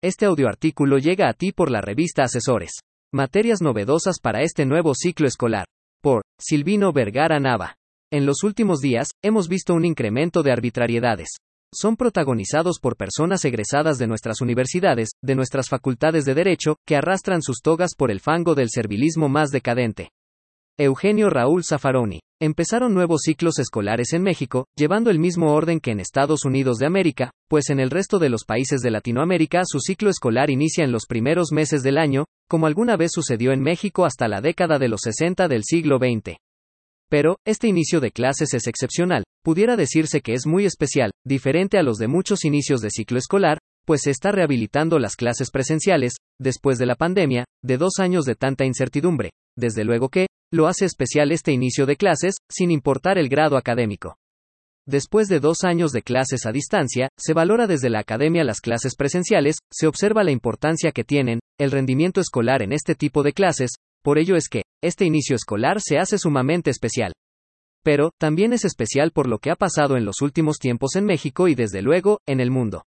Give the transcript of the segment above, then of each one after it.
Este audioartículo llega a ti por la revista Asesores. Materias novedosas para este nuevo ciclo escolar. Por Silvino Vergara Nava. En los últimos días, hemos visto un incremento de arbitrariedades. Son protagonizados por personas egresadas de nuestras universidades, de nuestras facultades de derecho, que arrastran sus togas por el fango del servilismo más decadente. Eugenio Raúl Zaffaroni. Empezaron nuevos ciclos escolares en México, llevando el mismo orden que en Estados Unidos de América, pues en el resto de los países de Latinoamérica su ciclo escolar inicia en los primeros meses del año, como alguna vez sucedió en México hasta la década de los 60 del siglo XX. Pero, este inicio de clases es excepcional, pudiera decirse que es muy especial, diferente a los de muchos inicios de ciclo escolar, pues se está rehabilitando las clases presenciales, después de la pandemia, de dos años de tanta incertidumbre, desde luego que, lo hace especial este inicio de clases, sin importar el grado académico. Después de dos años de clases a distancia, se valora desde la academia las clases presenciales, se observa la importancia que tienen, el rendimiento escolar en este tipo de clases, por ello es que, este inicio escolar se hace sumamente especial. Pero, también es especial por lo que ha pasado en los últimos tiempos en México y desde luego, en el mundo.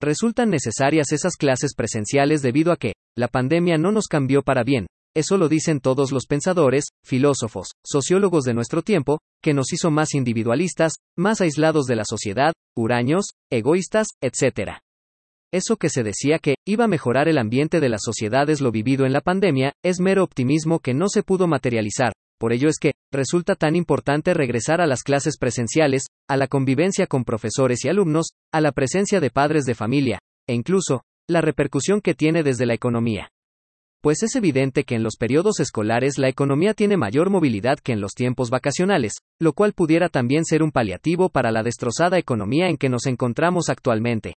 Resultan necesarias esas clases presenciales debido a que, la pandemia no nos cambió para bien, eso lo dicen todos los pensadores, filósofos, sociólogos de nuestro tiempo, que nos hizo más individualistas, más aislados de la sociedad, huraños, egoístas, etc. Eso que se decía que iba a mejorar el ambiente de las sociedades lo vivido en la pandemia, es mero optimismo que no se pudo materializar. Por ello es que, resulta tan importante regresar a las clases presenciales, a la convivencia con profesores y alumnos, a la presencia de padres de familia, e incluso, la repercusión que tiene desde la economía pues es evidente que en los periodos escolares la economía tiene mayor movilidad que en los tiempos vacacionales, lo cual pudiera también ser un paliativo para la destrozada economía en que nos encontramos actualmente.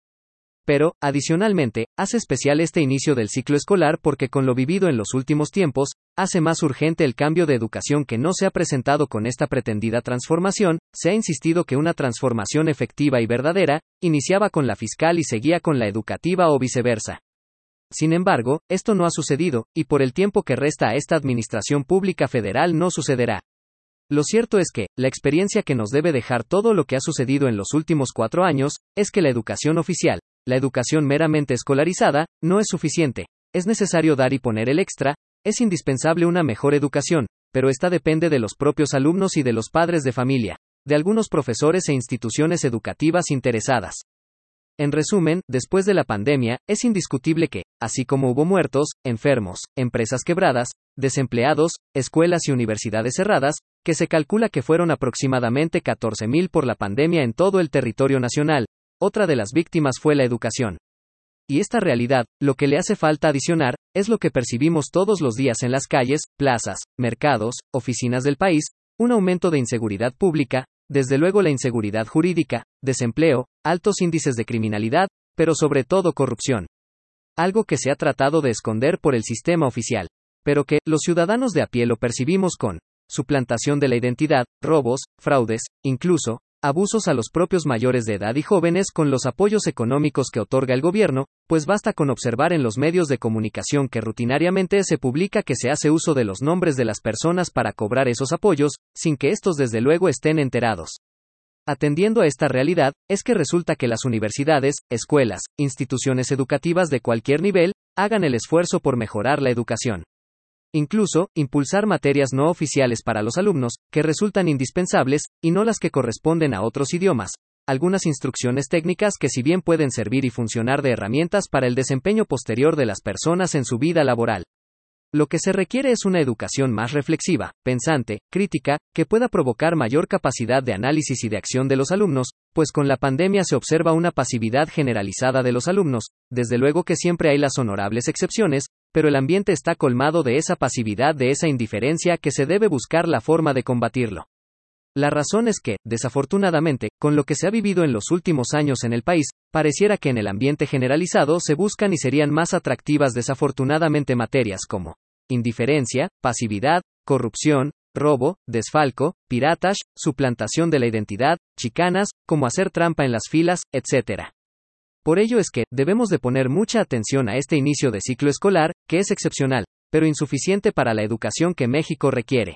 Pero, adicionalmente, hace especial este inicio del ciclo escolar porque con lo vivido en los últimos tiempos, hace más urgente el cambio de educación que no se ha presentado con esta pretendida transformación, se ha insistido que una transformación efectiva y verdadera, iniciaba con la fiscal y seguía con la educativa o viceversa. Sin embargo, esto no ha sucedido, y por el tiempo que resta a esta Administración Pública Federal no sucederá. Lo cierto es que, la experiencia que nos debe dejar todo lo que ha sucedido en los últimos cuatro años, es que la educación oficial, la educación meramente escolarizada, no es suficiente. Es necesario dar y poner el extra, es indispensable una mejor educación, pero esta depende de los propios alumnos y de los padres de familia, de algunos profesores e instituciones educativas interesadas. En resumen, después de la pandemia, es indiscutible que, así como hubo muertos, enfermos, empresas quebradas, desempleados, escuelas y universidades cerradas, que se calcula que fueron aproximadamente 14.000 por la pandemia en todo el territorio nacional, otra de las víctimas fue la educación. Y esta realidad, lo que le hace falta adicionar, es lo que percibimos todos los días en las calles, plazas, mercados, oficinas del país, un aumento de inseguridad pública, desde luego la inseguridad jurídica, desempleo, altos índices de criminalidad, pero sobre todo corrupción. Algo que se ha tratado de esconder por el sistema oficial, pero que los ciudadanos de a pie lo percibimos con suplantación de la identidad, robos, fraudes, incluso, abusos a los propios mayores de edad y jóvenes con los apoyos económicos que otorga el gobierno, pues basta con observar en los medios de comunicación que rutinariamente se publica que se hace uso de los nombres de las personas para cobrar esos apoyos, sin que estos desde luego estén enterados. Atendiendo a esta realidad, es que resulta que las universidades, escuelas, instituciones educativas de cualquier nivel, hagan el esfuerzo por mejorar la educación. Incluso, impulsar materias no oficiales para los alumnos, que resultan indispensables, y no las que corresponden a otros idiomas. Algunas instrucciones técnicas que si bien pueden servir y funcionar de herramientas para el desempeño posterior de las personas en su vida laboral. Lo que se requiere es una educación más reflexiva, pensante, crítica, que pueda provocar mayor capacidad de análisis y de acción de los alumnos, pues con la pandemia se observa una pasividad generalizada de los alumnos, desde luego que siempre hay las honorables excepciones, pero el ambiente está colmado de esa pasividad, de esa indiferencia que se debe buscar la forma de combatirlo. La razón es que, desafortunadamente, con lo que se ha vivido en los últimos años en el país, pareciera que en el ambiente generalizado se buscan y serían más atractivas desafortunadamente materias como indiferencia, pasividad, corrupción, robo, desfalco, piratas, suplantación de la identidad, chicanas, como hacer trampa en las filas, etc. Por ello es que, debemos de poner mucha atención a este inicio de ciclo escolar, que es excepcional, pero insuficiente para la educación que México requiere.